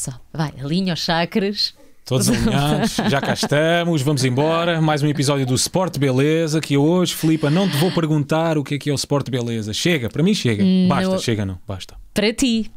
Só, vai, alinha os chakras. Todos alinhados, já cá estamos, vamos embora. Mais um episódio do Sport Beleza. Que hoje, Filipa, não te vou perguntar o que é que é o Sport Beleza. Chega, para mim chega. Basta, chega, não, basta. Para ti,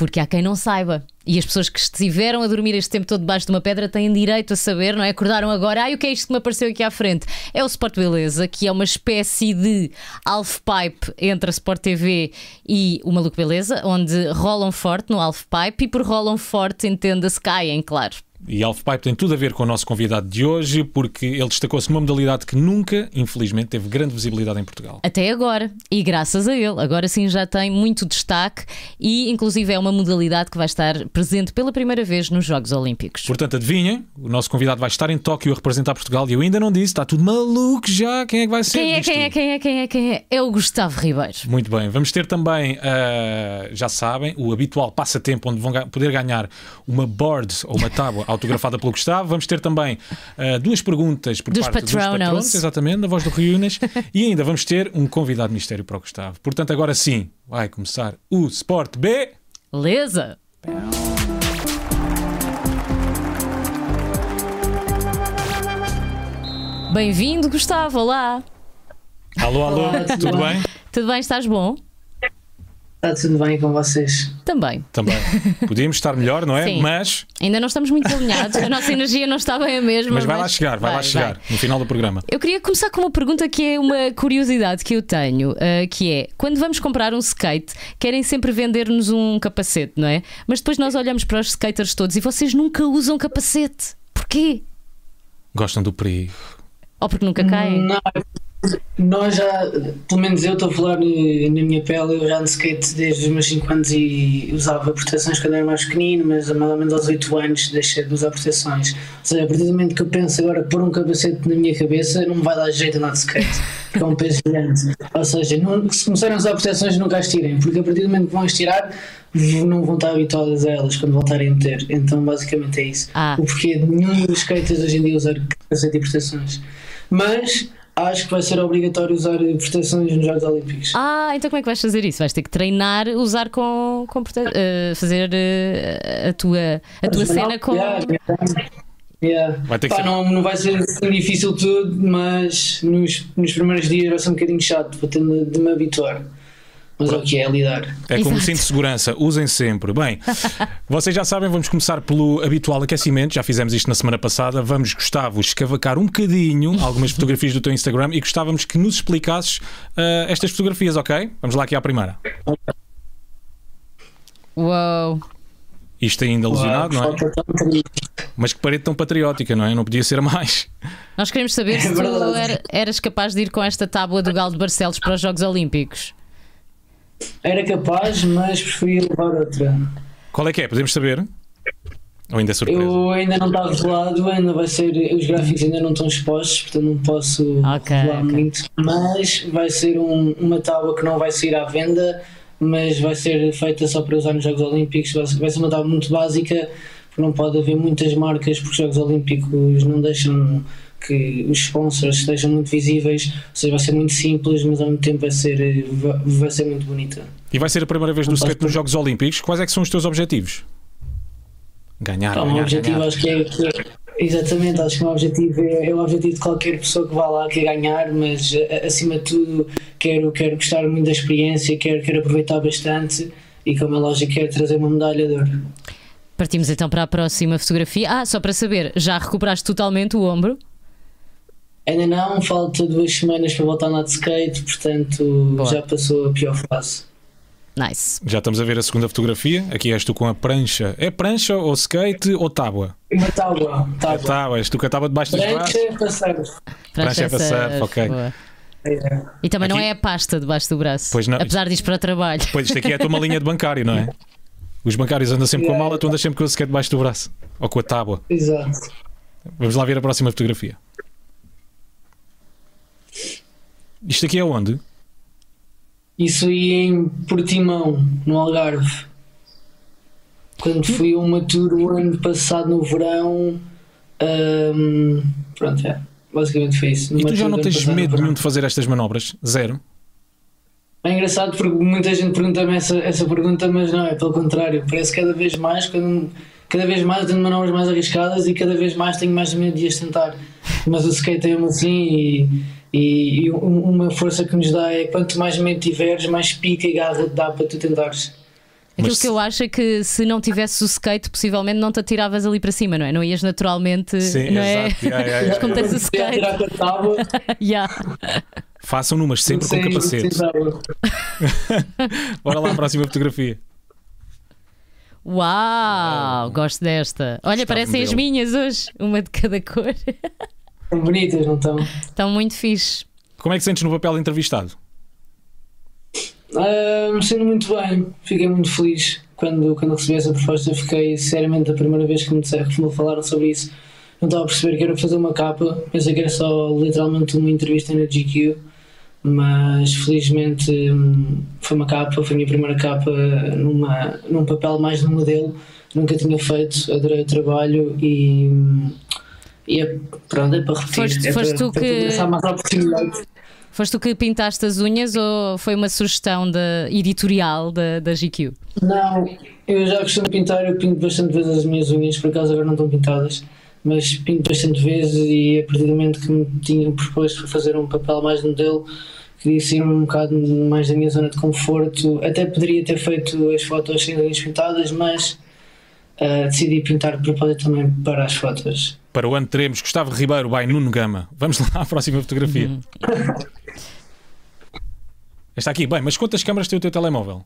porque há quem não saiba. E as pessoas que estiveram a dormir este tempo todo debaixo de uma pedra têm direito a saber, não é? Acordaram agora, ai, o que é isto que me apareceu aqui à frente? É o Sport Beleza, que é uma espécie de half pipe entre a Sport TV e o Maluco Beleza, onde rolam forte no half pipe e por rolam forte entenda-se caem, claro. E Alf Pipe tem tudo a ver com o nosso convidado de hoje, porque ele destacou-se numa modalidade que nunca, infelizmente, teve grande visibilidade em Portugal. Até agora, e graças a ele, agora sim já tem muito destaque e, inclusive, é uma modalidade que vai estar presente pela primeira vez nos Jogos Olímpicos. Portanto, adivinha, o nosso convidado vai estar em Tóquio a representar Portugal e eu ainda não disse, está tudo maluco já. Quem é que vai ser? Quem é, quem é, quem é, quem é, quem é? É o Gustavo Ribeiro. Muito bem, vamos ter também, uh, já sabem, o habitual passatempo onde vão poder ganhar uma board ou uma tábua autografada pelo Gustavo. Vamos ter também uh, duas perguntas por dos parte patronos. dos patronos, exatamente, da voz do Rio Unas, e ainda vamos ter um convidado mistério para o Gustavo. Portanto, agora sim, vai começar o Sport B. Beleza! Bem-vindo, Gustavo. Olá. Alô, alô, Olá, tudo, tudo bem? Tudo bem? Estás bom? Está tudo bem com vocês? Também. Também. Podíamos estar melhor, não é? Sim. Mas, Ainda não estamos muito alinhados, a nossa energia não está bem a mesma. mas vai lá chegar, vai, lá chegar no final do programa. Eu queria começar com uma pergunta que é uma curiosidade que eu tenho, uh, que é quando vamos comprar um skate, querem sempre vender-nos um capacete, não é? Mas depois nós olhamos para os skaters todos e vocês nunca usam capacete. Porquê? Gostam do perigo. Ou porque nunca caem? Não, nós já, pelo menos eu estou a falar eh, na minha pele, eu já ando skate desde os meus 5 anos e usava proteções quando era mais pequenino, mas mais ou menos aos 8 anos deixei de usar proteções. Ou seja, a partir do momento que eu penso agora pôr um capacete na minha cabeça, não me vai dar jeito a andar de skate, porque é um peso gigante. Ou seja, não, se começarem a usar proteções, nunca as tirem, porque a partir do momento que vão as tirar, não vão estar habituadas a elas quando voltarem a meter. Então, basicamente é isso. Ah. O porquê de nenhum dos skaters hoje em dia usar capacete e proteções. Mas acho que vai ser obrigatório usar proteções nos Jogos Olímpicos. Ah, então como é que vais fazer isso? Vais ter que treinar, usar com. com prote- uh, fazer uh, a tua, a tua cena com. Yeah, yeah. Yeah. Vai ter que Pá, ser- não, não vai ser assim difícil tudo, mas nos, nos primeiros dias vai ser um bocadinho chato, vou ter de, de me habituar. Mas é o que é, lidar. É como Exato. cinto de segurança, usem sempre. Bem, vocês já sabem, vamos começar pelo habitual aquecimento. Já fizemos isto na semana passada. Vamos, Gustavo, escavacar um bocadinho algumas fotografias do teu Instagram e gostávamos que nos explicasses ah, estas fotografias, ok? Vamos lá aqui à primeira. Uou! Isto ainda lesionado, não é? Mas que parede tão patriótica, não é? Não podia ser mais. Nós queremos saber É se tu eras capaz de ir com esta tábua do Galo de Barcelos para os Jogos Olímpicos. Era capaz, mas preferia levar outra. Qual é que é? Podemos saber? Ou ainda é surpresa? Eu ainda não está revelado, ainda vai ser. Os gráficos ainda não estão expostos, portanto não posso Ok, revelar ok. muito. Mas vai ser um- uma tábua que não vai sair à venda, mas vai ser feita só para usar nos Jogos Olímpicos. Vai ser, vai ser uma tábua muito básica, porque não pode haver muitas marcas, porque os Jogos Olímpicos não deixam que os sponsors estejam muito visíveis. Ou seja, vai ser muito simples, mas ao mesmo tempo vai ser, eh, vai, ser muito bonita. E vai ser a primeira vez do skate nos Jogos Olímpicos. Quais é que são os teus objetivos? Ganhar, o ganhar, objetivo ganhar. acho que é, que é- Exatamente, acho que o meu objetivo é, é o objetivo de qualquer pessoa que vá lá, quer ganhar, mas a- acima de tudo quero, quero gostar muito da experiência, quero, quero aproveitar bastante e, como é lógico, quero trazer uma medalha de ouro. Partimos então para a próxima fotografia. Ah, só para saber, já recuperaste totalmente o ombro? Ainda não, falta duas semanas para voltar a andar de skate, portanto Boa. já passou a pior fase. Nice. Já estamos a ver a segunda fotografia. Aqui és tu com a prancha. É prancha ou skate ou tábua? Uma tábua, tábua. Tábua, és tu com a tábua debaixo dos braços. Prancha para surf. Prancha é para surf, ok. boa. É. E também não Aqui- é a pasta debaixo do braço. Pois não. Apesar disto para trabalho. Pois isto aqui é a tua malinha de bancário, não é? Os bancários andam sempre com a mala, tu andas sempre com o skate debaixo do braço. Ou com a tábua. Exato. Vamos lá ver a próxima fotografia. Isto aqui é onde? Isso aí em Portimão, no Algarve. Quando fui a uma tour o ano passado no verão. hum, pronto, é. Basicamente foi isso. E Numa tu já não tens medo nenhum de fazer estas manobras? Zero? É engraçado porque muita gente pergunta-me essa, essa pergunta, mas não, é pelo contrário. Parece cada vez mais quando cada vez mais tenho manobras mais arriscadas e cada vez mais tenho mais medo de as tentar. Mas o skate é mesmo assim e, e, uma força que nos dá é quanto mais medo tiveres, mais pica e garra dá para tu tentares. Aquilo Mas... que eu acho é que se não tivesse o skate, possivelmente não te atiravas ali para cima, não é? Não ias naturalmente. Sim, não é? exato. É? Yeah, yeah, yeah. Como tens o skate. yeah. Façam numas sempre com capacete. Bora lá, próxima fotografia. Uau, gosto desta. Olha, parecem as minhas hoje, uma de cada cor. Estão bonitas, não estão? Estão muito fixe. Como é que sentes no papel de entrevistado? Uh, me sinto muito bem, fiquei muito feliz quando, quando recebi essa proposta. Fiquei, sinceramente, a primeira vez que me, disseram, que me falaram sobre isso, não estava a perceber que era fazer uma capa. Pensei que era só literalmente uma entrevista na GQ, mas felizmente hum, foi uma capa. Foi a minha primeira capa numa, num papel mais de modelo. Nunca tinha feito, adorei o trabalho e. E é, pronto, é para repetir. Foste, é foste para, tu que. mais oportunidade. Foste tu que pintaste as unhas ou foi uma sugestão da editorial da, da GQ? Não, eu já costumo pintar, eu pinto bastante vezes as minhas unhas, por acaso agora não estão pintadas, mas pinto bastante vezes e a partir do momento que me tinham proposto para fazer um papel mais modelo, queria sair um bocado mais da minha zona de conforto. Até poderia ter feito as fotos sem unhas pintadas, mas uh, decidi pintar de propósito também para as fotos. Para o ano teremos Gustavo Ribeiro by Nuno Gama. Vamos lá à próxima fotografia. Uhum. Está aqui. Bem, mas quantas câmaras tem o teu telemóvel?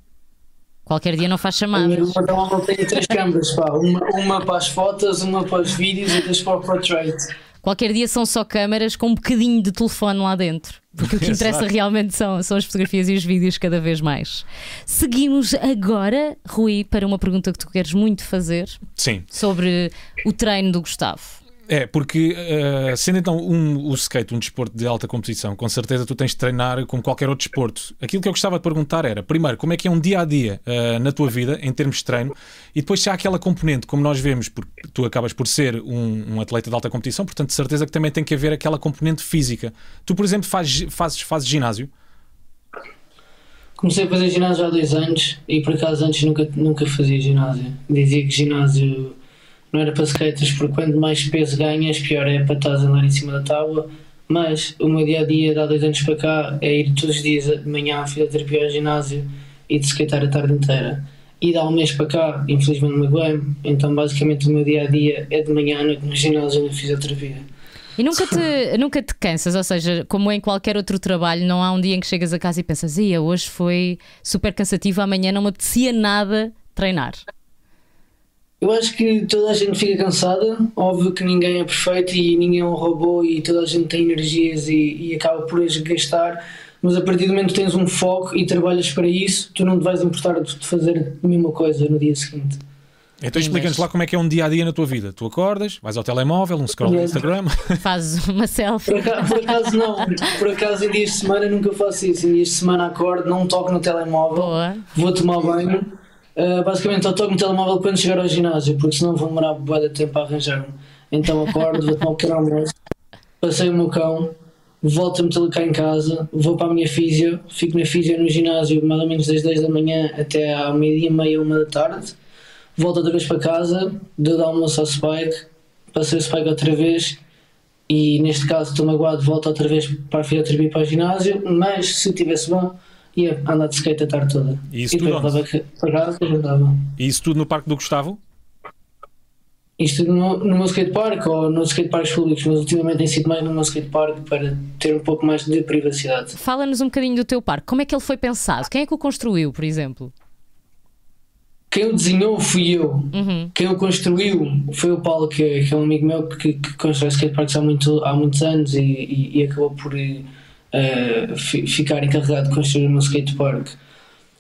Qualquer dia não faz chamadas. O meu telemóvel tem três câmaras, pá. Uma, uma para as fotos, uma para os vídeos e duas para o portrait. Qualquer dia são só câmaras com um bocadinho de telefone lá dentro. Porque o que interessa realmente são, são as fotografias e os vídeos cada vez mais. Seguimos agora, Rui, para uma pergunta que tu queres muito fazer. Sim. Sobre o treino do Gustavo. É, porque uh, sendo então um, o skate um desporto de alta competição, com certeza tu tens de treinar como qualquer outro desporto. Aquilo que eu gostava de perguntar era, primeiro, como é que é um dia a dia uh, na tua vida, em termos de treino, e depois se há aquela componente, como nós vemos, porque tu acabas por ser um, um, atleta de alta competição, portanto, de certeza que também tem que haver aquela componente física. Tu, por exemplo, fazes, fazes, fazes ginásio? Comecei a fazer ginásio há dois anos e por acaso antes nunca, nunca fazia ginásio. Dizia que ginásio não era para skaters, porque quanto mais peso ganhas, pior é para estás a andar em cima da tábua. Mas o meu dia a dia, de há dois anos para cá, é ir todos os dias de manhã à fisioterapia ao ginásio e de skatear a tarde inteira. E de há um mês para cá, infelizmente me aguento, então basicamente o meu dia a dia é de manhã à noite no ginásio e na fisioterapia. E nunca te, nunca te cansas, ou seja, como em qualquer outro trabalho, não há um dia em que chegas a casa e pensas, ia, hoje foi super cansativo, amanhã não me apetecia nada treinar. Eu acho que toda a gente fica cansada, óbvio que ninguém é perfeito e ninguém é um robô e toda a gente tem energias e, e acaba por as gastar, mas a partir do momento que tens um foco e trabalhas para isso, tu não te vais importar de fazer a mesma coisa no dia seguinte. Então explica-nos lá como é que é um dia a dia na tua vida. Tu acordas, vais ao telemóvel, um scroll no Instagram. Fazes uma selfie. Por acaso, por acaso, não, por acaso em dias de semana nunca faço isso. Em dias de semana acordo, não toco no telemóvel, Boa. vou tomar banho Uh, basicamente, toco no telemóvel quando chegar ao ginásio, porque senão vou demorar bué de tempo a arranjar-me. Então acordo, vou tomar um pequeno almoço, passei o meu cão, volto a meter cá em casa, vou para a minha físio, fico na físio no ginásio mais ou menos das 10 da manhã até à meia-dia, meia, uma da tarde, volto outra vez para casa, dou de almoço ao Spike, passei o Spike outra vez e neste caso estou magoado, volto outra vez para a fisioterapia para o ginásio, mas se tivesse bom ia andar de skate a tarde toda. E isso e tudo onde? E isso tudo no Parque do Gustavo? Isto no, no meu skatepark ou nos skateparks públicos, mas ultimamente tem sido mais no meu skatepark para ter um pouco mais de privacidade. Fala-nos um bocadinho do teu parque. Como é que ele foi pensado? Quem é que o construiu, por exemplo? Quem o desenhou fui eu. Uhum. Quem o construiu foi o Paulo, que, é, que é um amigo meu que, que constrói skateparks há, muito, há muitos anos e, e, e acabou por uh, ficar encarregado de construir o meu skatepark.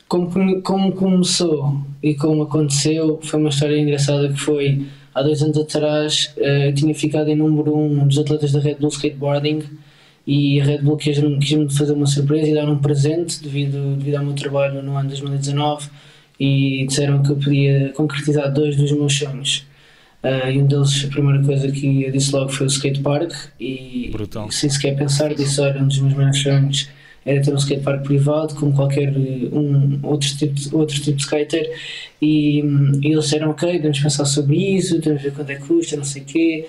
Como, como começou e como aconteceu, foi uma história engraçada que foi há dois anos atrás uh, tinha ficado em número um dos atletas da Red Bull Skateboarding e a Red Bull quis-me quis fazer uma surpresa e dar um presente devido, devido ao meu trabalho no ano 2019 e disseram que eu podia concretizar dois dos meus sonhos. Uh, e um deles, a primeira coisa que eu disse logo foi o skatepark. E, Brutal. sem sequer pensar, disse: Olha, um dos meus maiores sonhos era ter um skatepark privado, como qualquer um, outro, tipo de, outro tipo de skater, e, e eles disseram, ok, vamos pensar sobre isso, temos ver quanto é que custa, não sei o quê.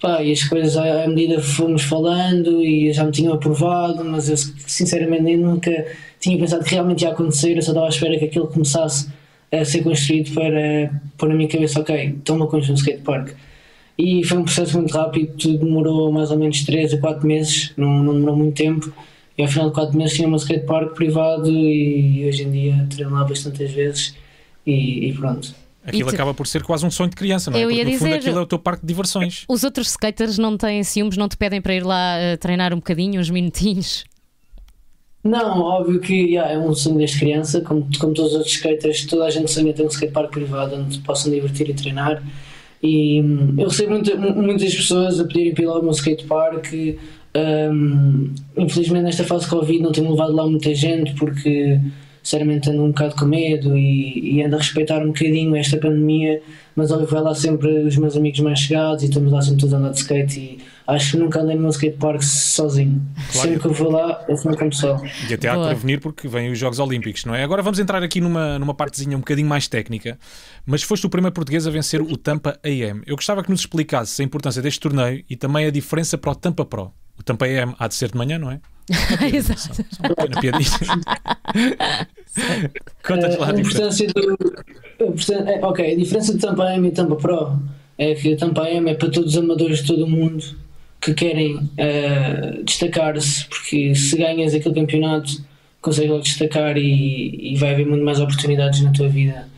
Pá, e as coisas à, à medida que fomos falando e já me tinham aprovado, mas eu sinceramente nem nunca tinha pensado que realmente ia acontecer, eu só estava à espera que aquilo começasse a ser construído para pôr na minha cabeça, ok, estão a construir um skatepark. E foi um processo muito rápido, demorou mais ou menos 3 a 4 meses, não, não demorou muito tempo. E ao final de 4 meses tinha um skatepark privado e hoje em dia treino lá bastantes vezes e, e pronto. Aquilo acaba por ser quase um sonho de criança, não é? Eu Porque ia no fundo dizer- aquilo é o teu parque de diversões. Os outros skaters não têm ciúmes, não te pedem para ir lá eh, treinar um bocadinho, uns minutinhos. Não, óbvio que yeah, é um sonho desde criança, como, como todos os outros skaters, toda a gente sonha ter um skatepark privado onde possam divertir e treinar. E hum, eu recebo muita- mu- muitas pessoas a pedirem para ir lá ao meu skatepark. hum, infelizmente, nesta fase de Covid, não tenho levado lá muita gente porque, sinceramente, ando um bocado com medo e, e ando a respeitar um bocadinho esta pandemia. Mas, óbvio, vai lá sempre os meus amigos mais chegados e estamos lá sempre todos a andar de skate. E acho que nunca andei no meu skatepark sozinho. Claro. Sempre que eu vou lá, eu sempre com pessoal. E até há Boa. para venir porque vêm os Jogos Olímpicos, não é? Agora vamos entrar aqui numa, numa partezinha um bocadinho mais técnica, mas foste o primeiro português a vencer o Tampa AM. Eu gostava que nos explicasse a importância deste torneio e também a diferença para o Tampa Pro. O Tampa AM há de ser de manhã, não é? Exato. Só uma pequena piadinha. Conta-nos lá a a diferença. importância do. é, ok, a diferença de Tampa AM e Tampa Pro é que a Tampa AM é para todos os amadores de todo o mundo que querem eh, destacar-se, porque se ganhas aquele campeonato consegues logo destacar e, e vai haver muito mais oportunidades na tua vida.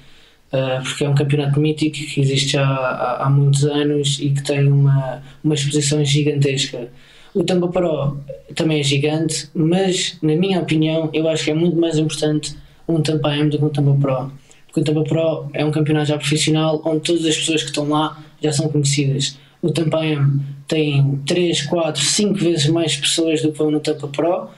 Uh, porque é um campeonato mítico que existe já há, há muitos anos e que tem uma, uma exposição gigantesca. O Tampa Pro também é gigante, mas, na minha opinião, eu acho que é muito mais importante um Tampa AM do que um Tampa Pro. Porque o Tampa Pro é um campeonato já profissional onde todas as pessoas que estão lá já são conhecidas. O Tampa AM tem 3, 4, 5 vezes mais pessoas do que vão no Tampa Pro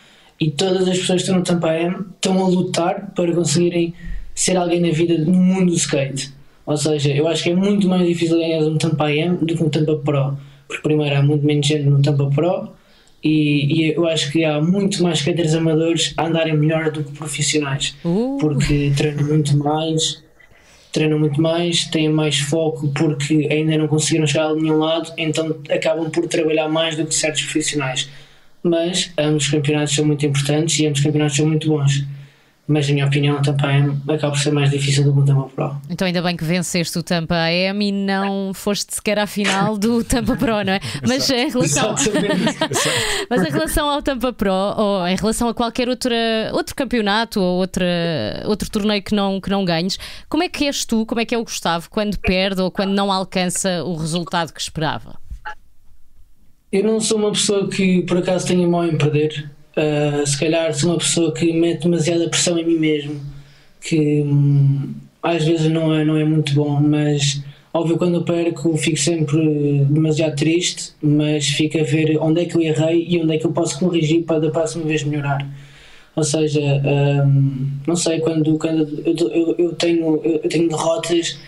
e todas as pessoas que estão no Tampa AM estão a lutar para conseguirem ser alguém na vida no mundo do skate. Ou seja, eu acho que é muito mais difícil ganhar um Tampa AM do que um Tampa Pro. Porque primeiro há muito menos gente no Tampa Pro e, e eu acho que há muito mais skaters amadores a andarem melhor do que profissionais. Uh. Porque treinam muito mais, treinam muito mais, têm mais foco porque ainda não conseguiram chegar a nenhum lado, então acabam por trabalhar mais do que certos profissionais. Mas ambos os campeonatos são muito importantes e ambos os campeonatos são muito bons. Mas, na minha opinião, também acaba por ser mais difícil do que um Tampa Pro. Então ainda bem que venceste o Tampa AM e não foste sequer à final do Tampa Pro, não é? Mas em relação, mas em relação ao Tampa Pro ou em relação a qualquer outra, outro campeonato ou outra, outro torneio que não, que não ganhes, como é que és tu, como é que é o Gustavo quando perde ou quando não alcança o resultado que esperava? Eu não sou uma pessoa que por acaso tenha mal em perder. Uh, se calhar sou uma pessoa que mete demasiada pressão em mim mesmo, que hum, às vezes não é, não é muito bom, mas óbvio quando eu perco fico sempre demasiado triste, mas fico a ver onde é que eu errei e onde é que eu posso corrigir para da próxima vez melhorar. Ou seja, hum, não sei, quando, quando eu, eu, eu tenho, eu tenho derrotas,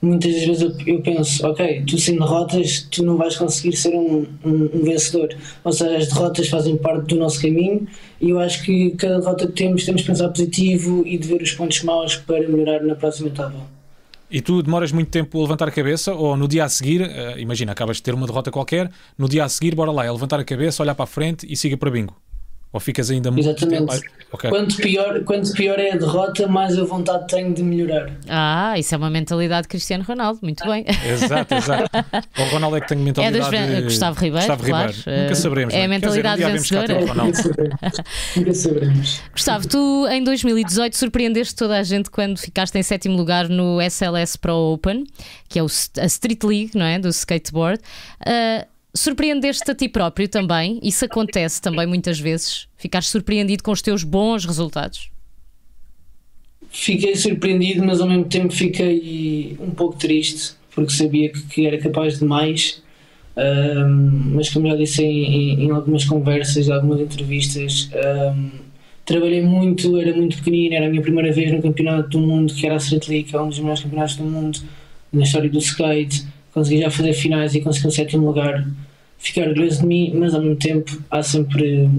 muitas das vezes eu, eu penso, ok, tu sem derrotas tu não vais conseguir ser um, um, um vencedor. Ou seja, as derrotas fazem parte do nosso caminho e eu acho que cada derrota que temos temos de pensar positivo e de ver os pontos maus para melhorar na próxima etapa. E tu demoras muito tempo a levantar a cabeça ou no dia a seguir, eh, imagina, acabas de ter uma derrota qualquer, no dia a seguir, bora lá, é levantar a cabeça, olhar para a frente e siga para bingo. Ou ficas ainda muito Exatamente. tempo. Ai, ok. Quanto, pior, quanto pior é a derrota, mais a vontade tenho de melhorar. Ah, isso é uma mentalidade de Cristiano Ronaldo, muito bem. Exato, exato. O Ronaldo é que tem É mentalidade. das ven- Gustavo Ribeiro, Gustavo claro. Ribeiro. Nunca saberemos. É a não Quer dizer, mentalidade um vencedora. Ronaldo. Nunca saberemos. Gustavo, tu em 2018 surpreendeste toda a gente quando ficaste em sétimo lugar no SLS Pro Open, que é o, a Street League, não é? Do skateboard. Ah, surpreendeste a ti próprio também? Isso acontece também muitas vezes? Ficares surpreendido com os teus bons resultados? Fiquei surpreendido, mas ao mesmo tempo fiquei um pouco triste, porque sabia que, era capaz de mais. Ahm, mas, como já disse em, em- algumas conversas, algumas entrevistas, ahm, trabalhei muito, era muito pequenino, era a minha primeira vez no campeonato do mundo, que era a Street League, que é um dos melhores campeonatos do mundo na história do skate. Consegui já fazer finais e consegui o sétimo lugar. Fiquei orgulhoso de mim, mas ao mesmo tempo há sempre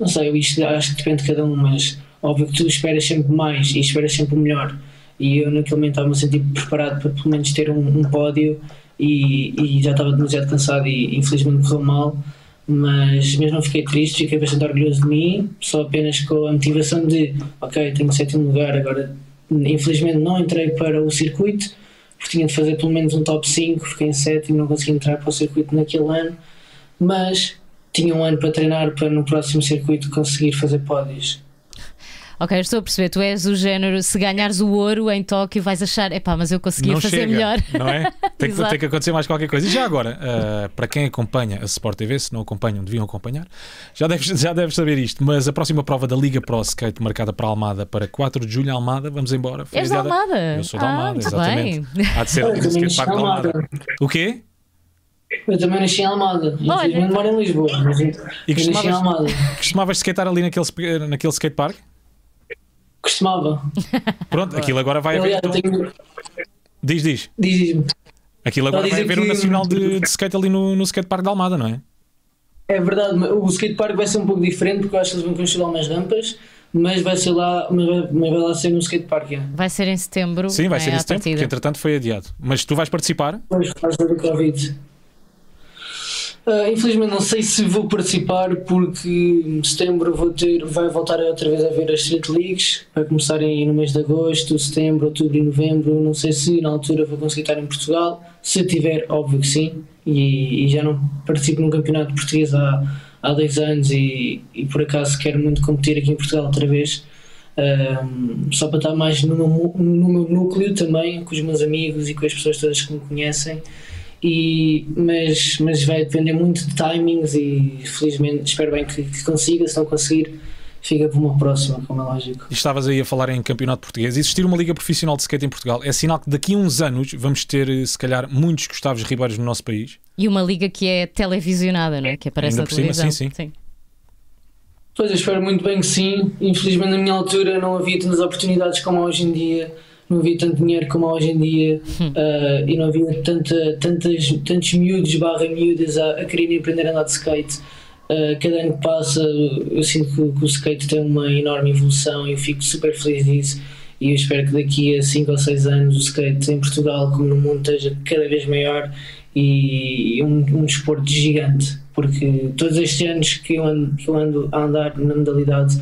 não sei, isto acho que depende de cada um, mas óbvio que tu esperas sempre mais e esperas sempre o melhor. E eu naquele momento estava-me a sentir preparado para pelo menos ter um, um pódio e, e, já estava demasiado cansado e infelizmente correu mal. Mas, mas não fiquei triste, fiquei bastante orgulhoso de mim, só apenas com a motivação de ok, tenho sétimo lugar, agora infelizmente não entrei para o circuito, porque tinha de fazer pelo menos um top 5, fiquei em sétimo, não consegui entrar para o circuito naquele ano, mas tinha um ano para treinar para no próximo circuito conseguir fazer pódios. Ok, estou a perceber. Tu és o género, se ganhares o ouro em Tóquio, vais achar, epá, mas eu conseguia não fazer chega, melhor. Não é? Tem que, tem que acontecer mais qualquer coisa. E já agora, uh, para quem acompanha a Sport TV, se não acompanham, deviam acompanhar, já deves, já deves saber isto. Mas a próxima prova da Liga Pro Skate, marcada para Almada para 4 de julho, Almada, vamos embora. Foi és da Almada? Eu sou da ah, Almada, exatamente. Bem. Há de ser Park da Almada. O quê? Eu também nasci em Almada. Infelizmente moro em Lisboa. Mas e costumavas, costumavas skatear ali naquele, naquele skatepark? Costumava. Pronto, aquilo agora vai haver. Então... Tenho... Diz, diz. Diz, Aquilo agora vai haver que... um nacional de, de, skate ali no, no skatepark de Almada, não é? É verdade, o skatepark vai ser um pouco diferente porque eu acho que eles vão construir umas rampas, mas vai ser lá, mas vai, mas vai lá ser no skatepark. É. Vai ser em setembro. Sim, vai é, ser em setembro, porque entretanto foi adiado. Mas tu vais participar? Pois, vais ver o Covid. Uh, infelizmente não sei se vou participar porque em setembro vou ter, vai voltar outra vez a ver as Street Leagues, vai começarem no mês de agosto, setembro, outubro e novembro. Não sei se na altura vou conseguir estar em Portugal. Se tiver, óbvio que sim. E, e já não participo num campeonato português há, há dois anos e, e por acaso quero muito competir aqui em Portugal outra vez. Um, só para estar mais no meu, no meu núcleo também, com os meus amigos e com as pessoas todas que me conhecem e, mas, mas vai depender muito de timings e felizmente espero bem que, que consiga, se não conseguir fica para uma próxima, como é lógico. E estavas aí a falar em campeonato português. Existir uma liga profissional de skate em Portugal é sinal que daqui a uns anos vamos ter, se calhar, muitos Gustavos Ribeiros no nosso país. E uma liga que é televisionada, não é? Que aparece Ainda na televisão. Cima, sim, sim. sim. Pois, eu espero muito bem que sim. Infelizmente, na minha altura, não havia tantas oportunidades como hoje em dia não havia tanto dinheiro como há hoje em dia uh, e não havia tanta, tantas, tantos miúdos barra miúdas a, a quererem aprender a andar de skate. Uh, cada ano que passa eu sinto que, que, o skate tem uma enorme evolução e eu fico super feliz disso. E eu espero que daqui a 5 ou 6 anos o skate em Portugal como no mundo esteja cada vez maior e, um, um desporto gigante. Porque todos estes anos que eu ando, que eu ando a andar na modalidade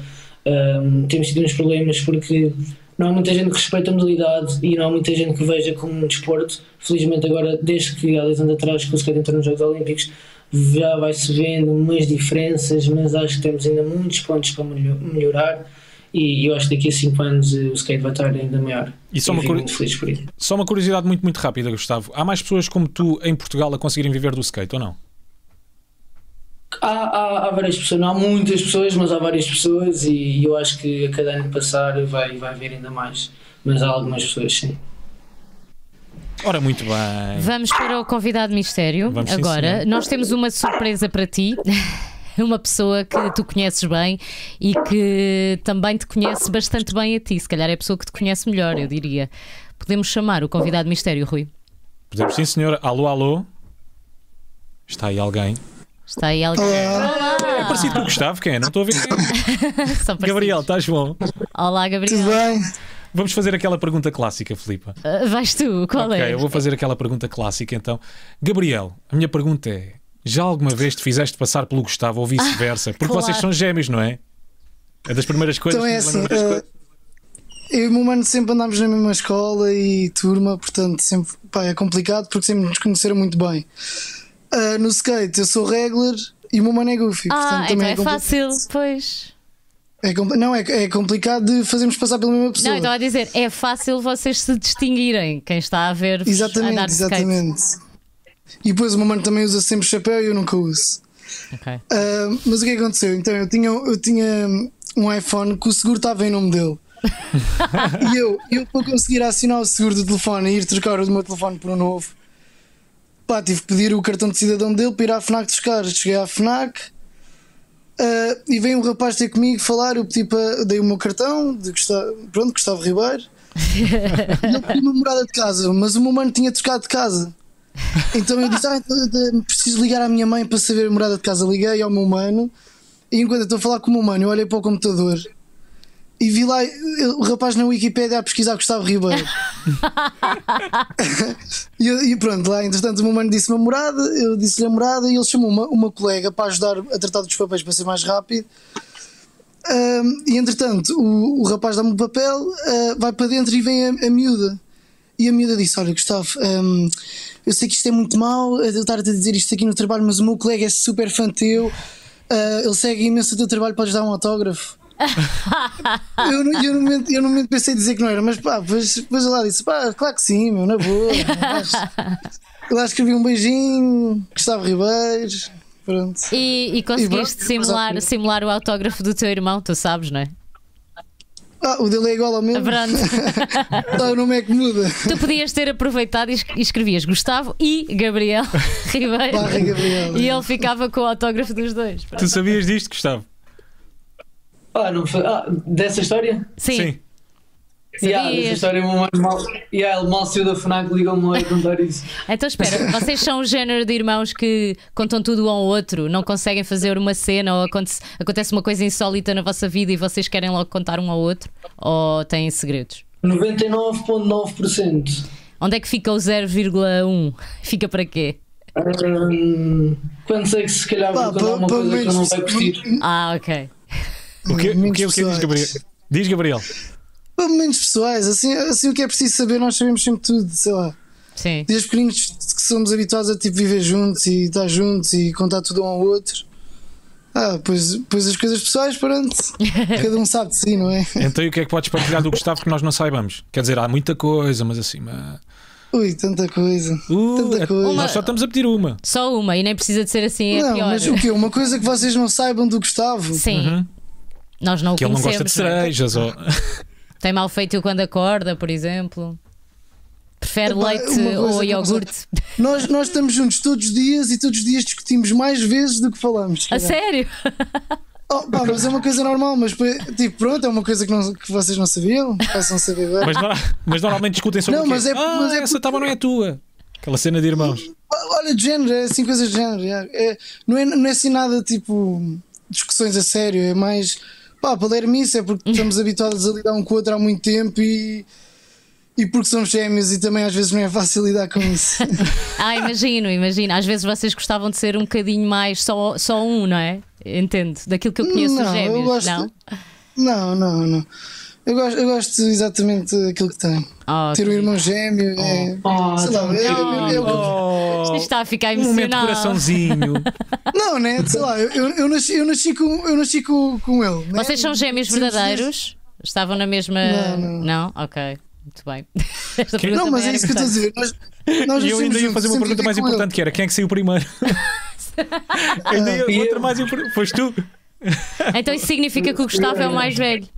um, ah, temos tido uns problemas porque não há muita gente que respeita a modalidade e não há muita gente que veja como um desporto. Felizmente, agora, desde que há 10 anos atrás que o skate entrou nos Jogos Olímpicos, já vai-se vendo umas diferenças, mas acho que temos ainda muitos pontos para melhorar. E eu acho que daqui a 5 anos o skate vai estar ainda maior. E só, uma, cur... só uma curiosidade muito, muito rápida, Gustavo. Há mais pessoas como tu em Portugal a conseguirem viver do skate ou não? Há, há, há, várias pessoas, não há muitas pessoas, mas há várias pessoas e eu acho que a cada ano que passar vai, vai haver ainda mais. Mas há algumas pessoas, sim. Ora, muito bem. Vamos para o convidado mistério. Vamos Agora, sim, nós temos uma surpresa para ti. Uma pessoa que tu conheces bem e que também te conhece bastante bem a ti. Se calhar é a pessoa que te conhece melhor, eu diria. Podemos chamar o convidado mistério, Rui? Podemos, sim, senhora. Alô, alô. Está aí alguém? Está aí alguém. Olá. É parecido com o Gustavo, quem é? Não estou a ver quem é. Gabriel, estás bom? Olá, Gabriel. Tudo bem? Vamos fazer aquela pergunta clássica, Filipa. Uh, vais tu, qual okay, é? Ok, eu vou fazer aquela pergunta clássica então. Gabriel, a minha pergunta é: já alguma vez te fizeste passar pelo Gustavo ou vice-versa? Porque claro. vocês são gêmeos, não é? É das primeiras coisas então é assim, uh, Eu e o meu mano sempre andámos na mesma escola e turma, portanto sempre, pá, é complicado porque sempre nos conheceram muito bem. Uh, no skate eu sou regular e o meu mano é goofy. Ah, portanto, então é, é fácil, pois. É, não, é, é complicado de fazermos passar pela mesma pessoa. Não, então a dizer, é fácil vocês se distinguirem, quem está a ver Exatamente, andar exatamente. E depois o meu mano também usa sempre chapéu e eu nunca uso. Okay. Uh, mas o que aconteceu? Então eu tinha, eu tinha um iPhone que o seguro estava em nome dele. e eu, eu para conseguir assinar o seguro do telefone e ir trocar o meu telefone por um novo, Pá, tive que pedir o cartão de cidadão dele para ir à FNAC buscar. Cheguei à FNAC uh, e veio um rapaz ter comigo falar. Eu pedi para. Dei o meu cartão de Gustavo, pronto, Gustavo Ribeiro. ele pediu uma morada de casa, mas o meu mano tinha trocado de casa. Então eu disse: ah, então, preciso ligar à minha mãe para saber a morada de casa. Liguei ao meu mano E enquanto eu estou a falar com o meu mano, eu olhei para o computador e vi lá o rapaz na Wikipédia a pesquisar Gustavo Ribeiro. e, e pronto, lá entretanto o meu mano disse uma morada, eu disse-lhe a morada e ele chamou uma, uma colega para ajudar a tratar dos papéis para ser mais rápido. Ahm, e entretanto, o, o rapaz dá-me o papel, ah, vai para dentro e vem a, a miúda. E a miúda disse: Olha, Gustavo, ahm, eu sei que isto é muito mau, eu estar-te a dizer isto aqui no trabalho, mas o meu colega é super fã teu, ah, ele segue imenso o teu trabalho, podes dar um autógrafo. eu, no- eu, no momento, eu no momento pensei dizer que não era, mas pá, depois, depois lá disse: pá, claro que sim, meu, na boa. Eu lá escrevi um beijinho, Gustavo Ribeiro, pronto. E, e conseguiste pronto, simular, mas- simular o autógrafo do teu irmão, tu sabes, não é? Ah, o dele é igual ao meu. Pronto. Só o nome é que muda. tu podias ter aproveitado e es- e escrevias Gustavo e Gabriel Ribeiro. Barra Gabriel. E ele ficava com o autógrafo dos dois. Pronto. Tu sabias disto, Gustavo? Ah, não foi. Ah, dessa história? Sim, Yeah, Sabias. dessa história, mano mal. Yeah, ele mal saiu da FNAC, ligou-me a contar isso. Então espera, vocês são o género de irmãos que contam tudo um ao outro, não conseguem fazer uma cena ou aconte- acontece uma coisa insólita na vossa vida e vocês querem logo contar um ao outro? Ou têm segredos? 99,9%. Onde é que fica o 0,1? Fica para quê? Hum, quando sei que se calhar vou contar uma coisa que eu não vai curtir. Ah, ok. O que, o que, o que diz. Gabriel? Diz Gabriel. Para momentos pessoais, assim, assim o que é preciso saber, nós sabemos sempre tudo, sei lá. Sim. Desde pequeninos que somos habituados a tipo, viver juntos e estar juntos e contar tudo um ao outro. Ah, pois, pois as coisas pessoais, pronto. Cada um sabe de si, não é? Então e o que é que podes partilhar do Gustavo que nós não saibamos? Quer dizer, há muita coisa, mas assim. mas- Ui, tanta coisa. Uh, Tanta é- coisa. nós só estamos a pedir uma. Só uma e nem precisa de ser assim, é não, pior. mas o quê? Uma coisa que vocês não saibam do Gustavo? Sim. Nós não o Que ele não gosta de é? cerejas. Ou... Tem mal feito quando acorda, por exemplo. Prefere Epá, leite ou iogurte? Nós, nós estamos juntos todos os dias e todos os dias discutimos mais vezes do que falamos. A sério? Oh, pá, mas é uma coisa normal, mas tipo, pronto, é uma coisa que, não, que vocês não sabiam, passam a saber agora. Mas, mas normalmente discutem sobre Não, o quê? mas é- ah, mas é essa tábua não é tua. Aquela cena de irmãos. Olha, de género, é assim coisas de género. É, não, é, não é assim nada tipo discussões a sério, é mais pá, palermice, é porque estamos habituados a lidar um com o outro há muito tempo e, e porque somos gêmeos e também às vezes não é fácil lidar com isso. Ah, imagino, imagino. Às vezes vocês gostavam de ser um bocadinho mais só, só um, não é? Entendo. Daquilo que eu conheço Não, os gêmeos, gosto- não? não, não, não. Eu gosto, eu gosto exatamente daquilo que tem. Ah, Ter um irmão gêmeo é. Oh, sei lá, é- é- é o que- Oh, Isto está a ficar um momento de emocionado. coraçãozinho. Não, né? Sei lá, eu, eu, nasci, eu nasci, com, eu nasci com, com ele. né? Vocês são gêmeos verdadeiros? Estavam na mesma. Não, não. Ok, muito bem. Não, mas é isso que eu estou a dizer. Nós, nós E eu ainda ia fazer uma pergunta mais importante que era quem é que saiu primeiro? ainda ia, E outra mais importante. Foste tu? Então isso significa que o Gustavo é o mais velho.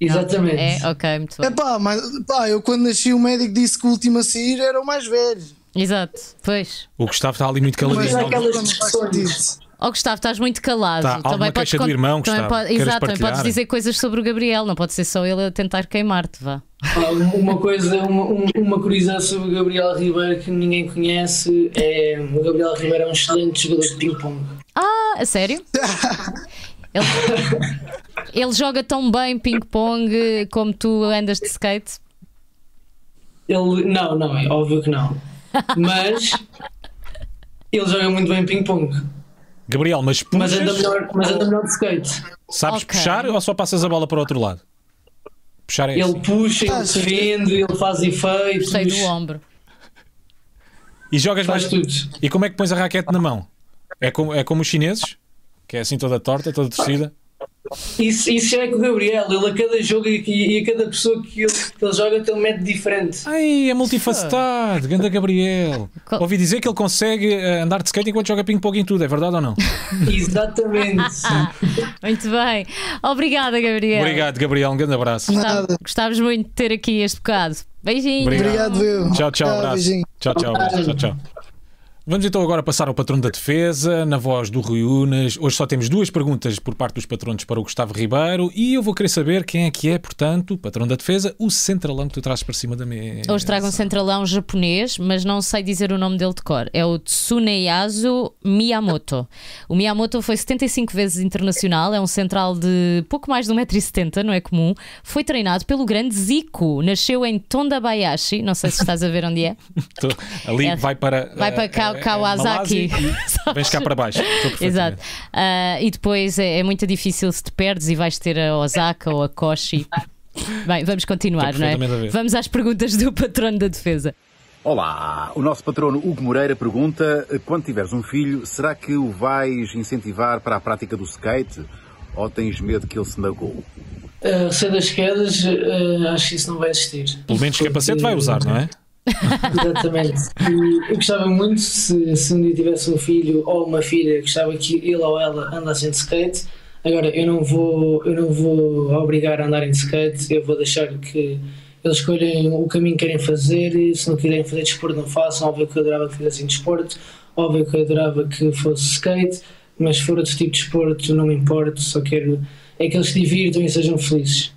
Exatamente. É, ok, muito bem. É pá, mas pá, eu quando nasci o médico disse que o último a sair era o mais velho. Exato, pois. O Gustavo está ali muito Mas caladinho. é aquelas discussões. sentido. Ó Gustavo, estás muito calado. Tá, alguma podes queixa do irmão, também Gustavo? pode- Exato, também podes dizer coisas sobre o Gabriel, não pode ser só ele a tentar queimar-te, vá. Ah, Uma coisa, uma, um- uma curiosidade sobre o Gabriel Ribeiro que ninguém conhece é o Gabriel Ribeiro é um excelente jogador de ping-pong. Ah, a sério? Ele, ele joga tão bem ping-pong como tu andas de skate? Ele, não, não, é óbvio que não. Mas ele joga muito bem ping-pong. Gabriel, mas Mas anda puxas, melhor, mas anda melhor de skate. sabes Ok. puxar ou só passas a bola para o outro lado? Puxar é Ele assim. puxa, ele defende, ele faz efeitos, Gostei do ombro. E jogas faz mais. tudo. E como é que pões a raquete na mão? É como, é como os chineses? Que é assim toda torta, toda torcida? Isso, isso é com o Gabriel, ele a cada jogo e, e a cada pessoa que ele, que ele joga tem um método diferente. Ai, é multifacetado, ganda Gabriel. Ouvi dizer que ele consegue eh, andar de skate enquanto joga ping-pong em tudo, é verdade ou não? Exatamente. Muito bem. Obrigada, Gabriel. Obrigado, Gabriel, um grande abraço. Gostava-. Gostávamos muito de ter aqui este bocado. Beijinho. Obrigado. Obrigado, eu. Tchau, tchau, abraço. beijinho. Tchau, tchau, abraço. Tchau, tchau. Vamos então agora passar ao patrão da defesa, na voz do Rui Unas. Hoje só temos duas perguntas por parte dos patronos para o Gustavo Ribeiro e eu vou querer saber quem é que é, portanto, o patrão da defesa, o centralão que tu trazes para cima da mesa. Hoje trago um centralão japonês, mas não sei dizer o nome dele de cor. É o Tsuneyasu Miyamoto. O Miyamoto foi 75 vezes internacional, é um central de pouco mais de 1,70m, não é comum. Foi treinado pelo grande Zico. Nasceu em Tondabayashi, não sei se estás a ver onde é. Ali É. vai para. Vai para eh, Ka- eh, Kawasaki. E Vens cá para baixo. Exato. Ah, e depois é, é muito difícil se te perdes e vais ter a Osaka ou a Koshi. Bem, vamos continuar, não é? Vamos às perguntas do patrono da defesa. Olá, o nosso patrono Hugo Moreira pergunta: quando tiveres um filho, será que o vais incentivar para a prática do skate ou tens medo que ele se magoe? Uh, receio das quedas, uh, acho que isso não vai existir. Pelo menos capacete vai usar, não é? Exatamente. Eu gostava muito, se, se um dia tivesse um filho ou uma filha, gostava que ele ou ela andassem de skate. Agora, eu não vou, eu não vou obrigar a andarem de skate, eu vou deixar que eles escolhem o caminho que querem fazer. E se não quiserem fazer desporto, não façam. Óbvio que eu adorava que fizessem desporto, óbvio que eu adorava que fosse skate, mas se for outro tipo de desporto, não me importo, só quero é que eles se divirtam e sejam felizes.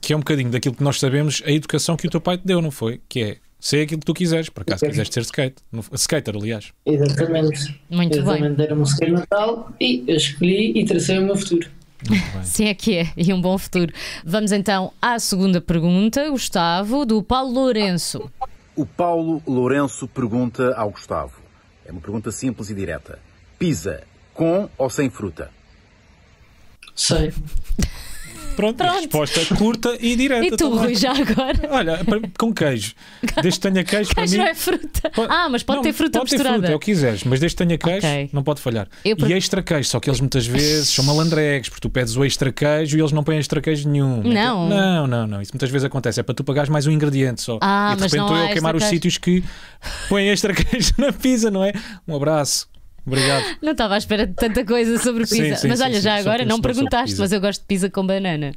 Que é um bocadinho daquilo que nós sabemos, a educação que o teu pai te deu, não foi? Que é ser aquilo que tu quiseres, por acaso Ok. quiseres ser skate. No- Skater, aliás. Exatamente. Muito bem. Exatamente, deram-me um skate Natal e eu escolhi e tracei o meu futuro. Sim, é que é. E um bom futuro. Vamos então à segunda pergunta, Gustavo, do Paulo Lourenço. O Paulo Lourenço pergunta ao Gustavo: é uma pergunta simples e direta. Pizza com ou sem fruta? Sei. Pronto, Pronto. resposta curta e direta. E tu, também. Rui, já agora? Olha, com queijo. Desde que tenha queijo, para Queijo mim. não é fruta. Pode- Ah, mas pode Não, ter fruta pode ter misturada. fruta, é o que quiseres, mas desde que tenha queijo, Ok. não pode falhar. Eu E extra queijo, só que eles muitas vezes são malandregues, porque tu pedes o extra queijo e eles não põem extra queijo nenhum. Não. Não, não, não. Isso muitas vezes acontece. É para tu pagares mais um ingrediente só. Ah, e de repente estou eu a queimar os sítios que põem extra queijo na pizza, não é? Um abraço. Obrigado. Não estava à espera de tanta coisa sobre pizza. sim, mas sim, olha, sim, já agora não perguntaste, mas eu gosto de pizza com banana.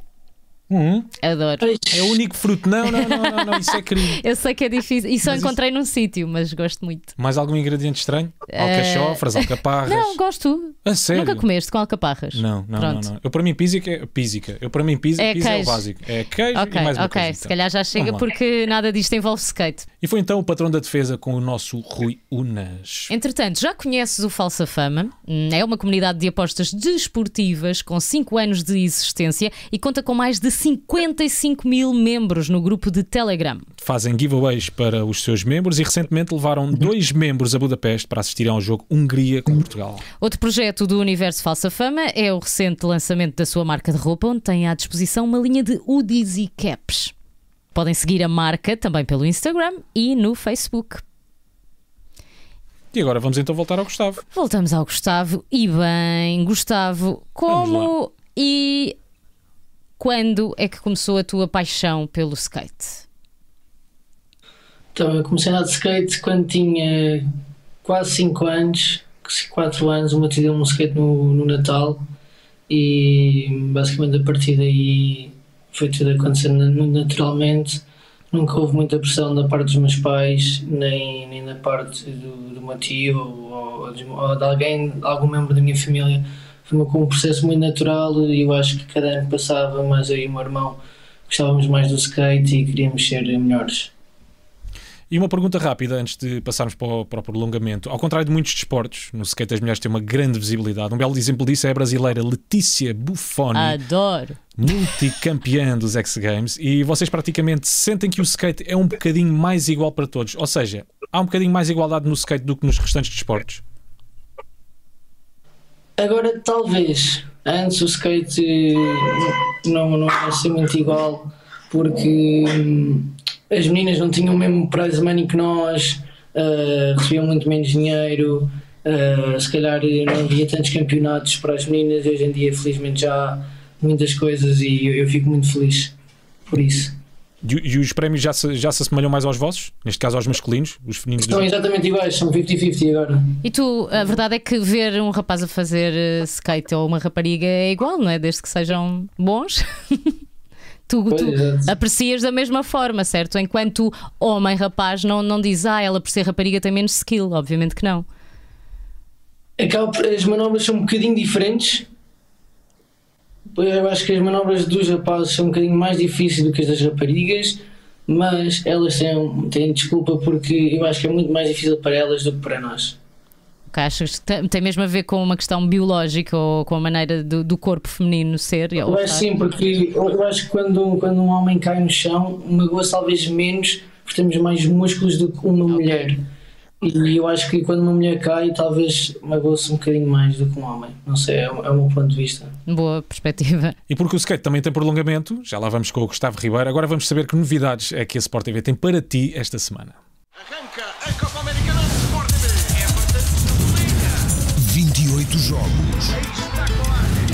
Hum, Adoro. é o único fruto. Não, não, não, não, não, isso é crime. Eu sei que é difícil. E só Mas isso- encontrei num sítio, mas gosto muito. Mais algum ingrediente estranho? Alcachofras, alcaparras. Não, gosto. A sério? Nunca comeste com alcaparras? Não, não, não, não. Eu para mim písica é písica. Eu para mim pizza, É pizza é o básico. É queijo Ok, e mais uma ok. coisa, Se então. calhar já chega porque nada disto envolve skate. E foi então o patrão da defesa com o nosso Rui Unas. Entretanto, já conheces o Falsa Fama? Hum, É uma comunidade de apostas desportivas com 5 anos de existência e conta com mais de 55 mil membros no grupo de Telegram. Fazem giveaways para os seus membros e recentemente levaram dois membros a Budapeste para assistirem ao jogo Hungria com Portugal. Outro projeto do Universo Falsa Fama é o recente lançamento da sua marca de roupa, onde tem à disposição uma linha de hoodies e caps. Podem seguir a marca também pelo Instagram e no Facebook. E agora vamos então voltar ao Gustavo. Voltamos ao Gustavo. E bem, Gustavo, como quando é que começou a tua paixão pelo skate? Então, eu comecei a andar de skate quando tinha quase 5 anos, 4 anos. O meu tio deu-me um skate no, no Natal e basicamente a partir daí foi tudo acontecendo na- naturalmente. Nunca houve muita pressão da parte dos meus pais, nem, nem da parte do, do meu tio ou, ou de, ou de alguém, algum membro da minha família. Foi um processo muito natural e eu acho que cada ano passava, mais eu e o meu irmão gostávamos mais do skate e queríamos ser melhores. E uma pergunta rápida antes de passarmos para o, para o prolongamento. Ao contrário de muitos desportos, no skate as mulheres têm uma grande visibilidade. Um belo exemplo disso é a brasileira Letícia Buffoni. Adoro! multicampeã dos X Games e vocês praticamente sentem que o skate é um bocadinho mais igual para todos. Ou seja, há um bocadinho mais igualdade no skate do que nos restantes desportos. Agora, talvez, antes o skate eh, não, não ia ser muito igual, porque hum, as meninas não tinham o mesmo prize money que nós, eh, recebiam muito menos dinheiro, eh, se calhar não havia tantos campeonatos para as meninas, hoje em dia, felizmente, já há muitas coisas e eu, eu fico muito feliz por isso. E, e os prémios já se, já se assemelham mais aos vossos? Neste caso aos masculinos? Os femininos Estão dos... exatamente iguais, são 50-50 agora. E tu, a verdade é que ver um rapaz a fazer eh, skate ou uma rapariga é igual, não é? Desde que sejam bons. tu, Pois, tu aprecias da mesma forma, certo? Enquanto homem, rapaz, não, não diz, ah, ela por ser rapariga tem menos skill. Obviamente que não. acaba as manobras são um bocadinho diferentes. Eu acho que as manobras dos rapazes são um bocadinho mais difíceis do que as das raparigas, mas elas têm, têm desculpa porque eu acho que é muito mais difícil para elas do que para nós. Ok, achas que tem, tem mesmo a ver com uma questão biológica ou com a maneira do, do corpo feminino ser? Eu acho sim, porque eu acho que quando, quando um homem cai no chão, magoa-se talvez menos, porque temos mais músculos do que uma mulher. E eu acho que quando uma mulher cai, talvez magoa-se um bocadinho mais do que um homem. Não sei, é, o- é o meu ponto de vista. Boa perspectiva. E porque o skate também tem prolongamento, já lá vamos com o Gustavo Ribeiro, agora vamos saber que novidades é que a Sport TV tem para ti esta semana. Arranca a Copa Americana do Sport TV. Everton Liga. 28 jogos.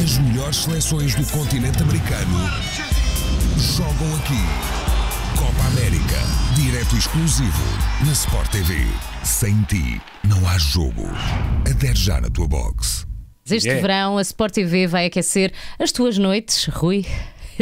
As melhores seleções do continente americano jogam aqui. Copa América, direto exclusivo na Sport TV. Sem ti, não há jogo. Adere já na tua box. Este Yeah. verão a Sport TV vai aquecer as tuas noites, Rui.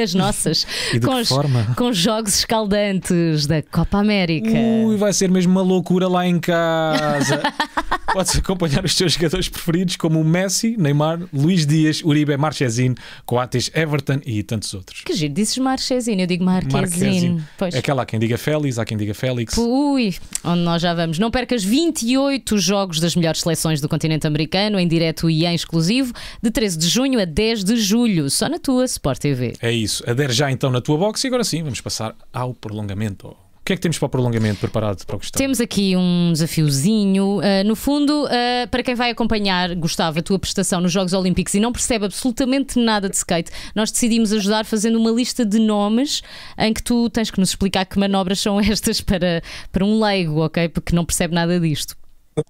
As nossas, E de com, forma? com jogos escaldantes da Copa América. Ui, vai ser mesmo uma loucura lá em casa. Podes acompanhar os teus jogadores preferidos como o Messi, Neymar, Luís Dias, Uribe, Marchesin, Coates, Everton e tantos outros. Que giro, dizes Marchesin, eu digo Marquezine. Marquezine. É aquela há quem diga Félix, há quem diga Félix. Ui, onde nós já vamos. Não percas 28 jogos das melhores seleções do continente americano, em direto e em exclusivo, de 13 de junho a 10 de julho, só na tua Sport TV. É isso. Adere já então na tua box e agora sim, vamos passar ao prolongamento. O que é que temos para o prolongamento preparado para o Gustavo? Temos aqui um desafiozinho. Uh, no fundo, uh, para quem vai acompanhar, Gustavo, a tua prestação nos Jogos Olímpicos e não percebe absolutamente nada de skate, nós decidimos ajudar fazendo uma lista de nomes em que tu tens que nos explicar que manobras são estas para, para um leigo, ok? Porque não percebe nada disto.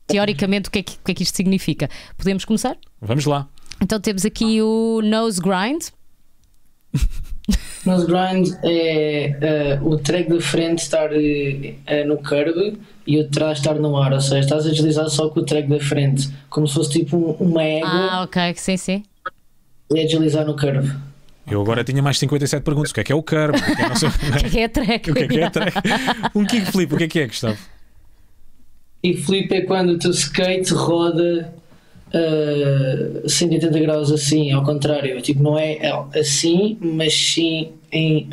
Teoricamente, o que, é que, o que é que isto significa? Podemos começar? Vamos lá. Então temos aqui o nose grind. Nose grind é eh, o track da frente estar eh, no curb e o de trás estar no ar, ou seja, estás a deslizar só com o track da frente, como se fosse tipo um- uma égua Ah, ok, sim, sim. e a deslizar no curb. Eu agora tinha mais 57 perguntas. O que é que é o curb? O que é que é, não sei- O que é que é track? o que é que é track? Um kickflip, o que é que é, Gustavo? E flip é quando o teu skate roda eh, 180 graus assim, ao contrário, tipo, não é assim, mas sim em,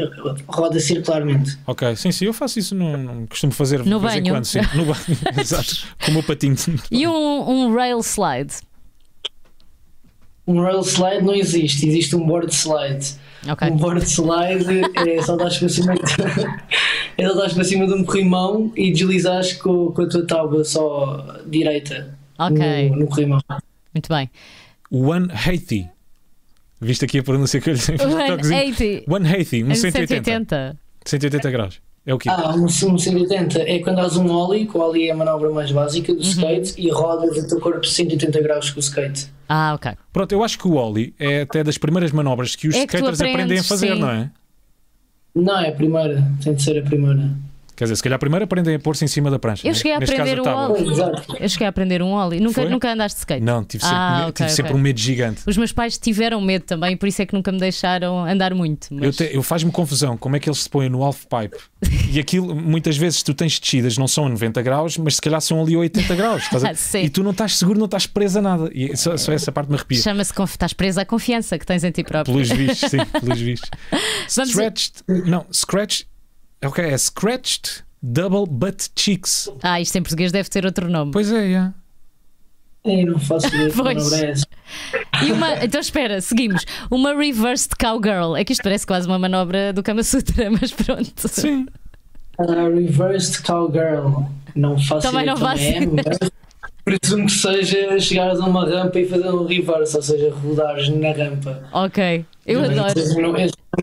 roda circularmente. Ok, sim, sim, eu faço isso, não, não costumo fazer de No vez em banho. quando, sim. No banho, exato. Com o meu patinho. E um, um rail slide. Um rail slide não existe, existe um board slide. Ok. Um board slide é só dar para cima, é só dar para cima de um corrimão e deslizares com, com a tua tábua só direita Ok. no, no corrimão. Muito bem. 180. Viste aqui a pronúncia que eu lhe dei? 180. 180, um 180. 180. 180 graus. É o quê? Ah, um, um 180 é quando dás um ollie, que o ollie é a manobra mais básica Uhum. do skate, e rodas o teu corpo 180 graus com o skate. Ah, ok. Pronto, eu acho que o Ollie é até das primeiras manobras que os É que tu skaters aprendem a aprendes, fazer, sim. não é? Não, é a primeira, tem de ser a primeira. Quer dizer, se calhar primeiro aprendem a pôr-se em cima da prancha. Eu né? cheguei a aprender caso, o. Ollie. Eu cheguei a aprender um ollie. Nunca, Foi? nunca andaste de skate? Não, tive sempre, Ah, tive ok, sempre um medo gigante. Os meus pais tiveram medo também, por isso é que nunca me deixaram andar muito. Eu, Mas... te- eu faz-me confusão como é que eles se põem no half-pipe. E aquilo, muitas vezes, tu tens descidas, não são a 90 graus, mas se calhar são ali a 80 graus. estás a-. E tu não estás seguro, não estás presa a nada. E só, só essa parte me arrepia. Chama-se conf... Estás presa à confiança que tens em ti próprio. Pelos vistos, sim, pelos vistos. Vamos- Stretched. Não, scratch. Ok, é scratched double butt cheeks. Ah, isto em português deve ter outro nome. Pois é, yeah. Eu não faço ideia que Pois. manobra é essa. E uma... Então espera, seguimos. Uma reversed cowgirl. É que isto parece quase uma manobra do Kama Sutra, mas pronto. Sim. A reversed cowgirl. Não faço Também ideia não como é, mas presumo que seja chegares a uma rampa e fazer um reverse, ou seja, rodares na rampa. Ok, eu adoro.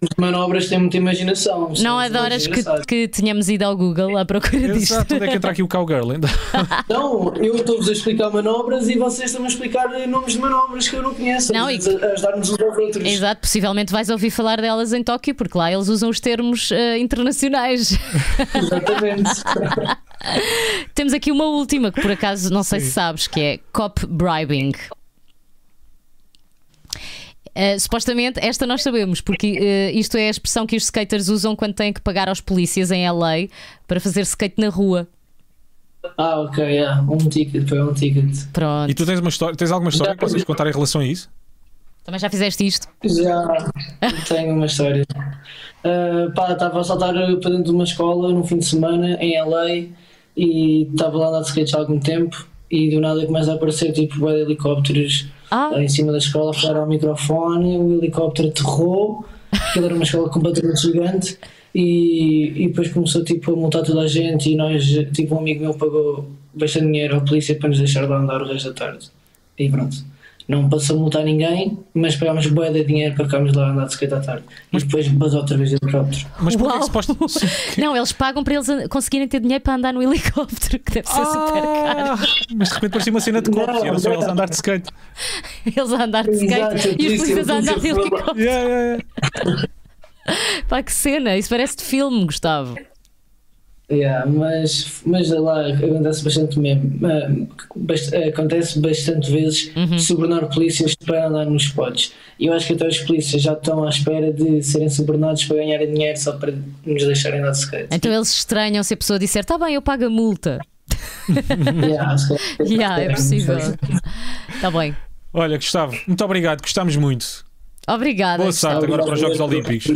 Essas manobras têm muita imaginação. Não adoras que, que tenhamos ido ao Google à procura disto? Exato, onde é que entra aqui o cowgirl? Ainda? Não, eu estou-vos a explicar manobras e vocês estão a explicar nomes de manobras que eu não conheço. Não, a, e- a ajudar-nos uns aos outros. Exato, possivelmente vais ouvir falar delas em Tóquio, porque lá eles usam os termos eh, internacionais. Exatamente. Temos aqui uma última que por acaso não sei se sabes, que é cop bribing. Eh, supostamente, esta nós sabemos, porque eh, isto é a expressão que os skaters usam quando têm que pagar aos polícias em LA para fazer skate na rua. Ah, ok, yeah. um ticket, foi um ticket. Pronto. E tu tens, uma história, tens alguma história que possas contar em relação a isso? Também já fizeste isto? Já tenho uma história. Uh, pá, estava a saltar para dentro de uma escola no fim de semana em LA e estava lá a andar de skate há algum tempo e do nada começa a aparecer tipo helicópteros Ah. em cima da escola, falaram ao microfone, o helicóptero aterrou, aquilo era uma escola completamente gigante e, e depois começou tipo a multar toda a gente e nós, tipo um amigo meu pagou bastante dinheiro à polícia para nos deixar lá andar o resto da tarde. E pronto. Não passou a multar ninguém, mas pagámos bué de dinheiro para ficarmos lá a andar de skate à tarde. E depois basou outra vez de helicóptero. Mas porquê se posta. Não, eles pagam para eles conseguirem ter dinheiro para andar no helicóptero, que deve ser super caro. Ah, mas de repente parecia uma cena de copos e eram só eles a andar de skate. Eles a andar de skate Exato, e os polícia- polícias a andar de helicóptero. Yeah, yeah, yeah. Pá, que cena! Isso parece de filme, Gustavo. Yeah, mas, mas lá acontece bastante mesmo. bast- acontece bastante vezes subornar polícias para andar nos spots. E eu acho que até os polícias já estão à espera de serem subornados para ganharem dinheiro só para nos deixarem andar de skate. Então eles estranham se a pessoa disser: tá bem, eu pago a multa. Yeah, calhar- Yeah, é possível. Tá bem. Olha, Gustavo, muito obrigado, gostamos muito. Obrigada. Boa sorte agora para os Jogos. Olímpicos.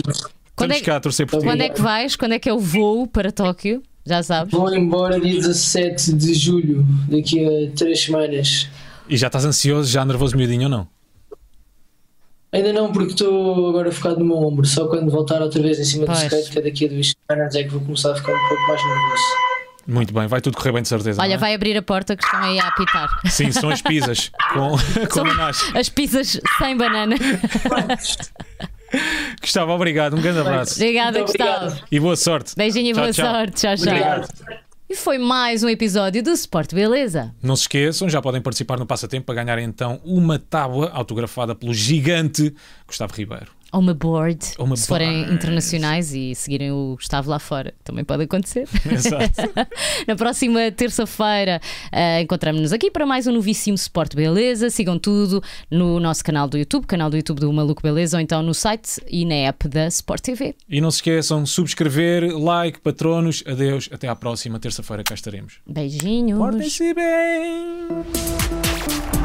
Quando é- cá a torcer por ti. Quando é que vais? Quando é que é o voo para Tóquio? Já sabes? Vou embora dia 17 de julho, daqui a 3 semanas. E já estás ansioso, já nervoso miudinho ou não? Ainda não, porque estou agora focado no meu ombro. Só quando voltar outra vez em cima Pois. do skate, que é daqui a duas semanas, é que vou começar a ficar um pouco mais nervoso. Muito bem, vai tudo correr bem de certeza. Olha, é? vai abrir a porta que estão aí a apitar. Sim, são as pizzas com, com São as pizzas sem banana. Gustavo, obrigado, um grande abraço. Obrigada, Muito Gustavo. obrigado. E boa sorte. Beijinho e Tchau, boa tchau. sorte. Tchau, tchau. Obrigado. E foi mais um episódio do Sport Beleza. Não se esqueçam, já podem participar no passatempo para ganharem então uma tábua autografada pelo gigante Gustavo Ribeiro. Ou uma board. Uma se forem board. internacionais e seguirem o Gustavo lá fora. Também pode acontecer. Exato. Na próxima terça-feira eh, encontramos-nos aqui para mais um novíssimo Sport Beleza. Sigam tudo no nosso canal do YouTube, canal do YouTube do Maluco Beleza, ou então no site e na app da Sport TV. E não se esqueçam, subscrever, like, patronos. Adeus, até à próxima terça-feira cá estaremos. Beijinhos. Portem-se bem!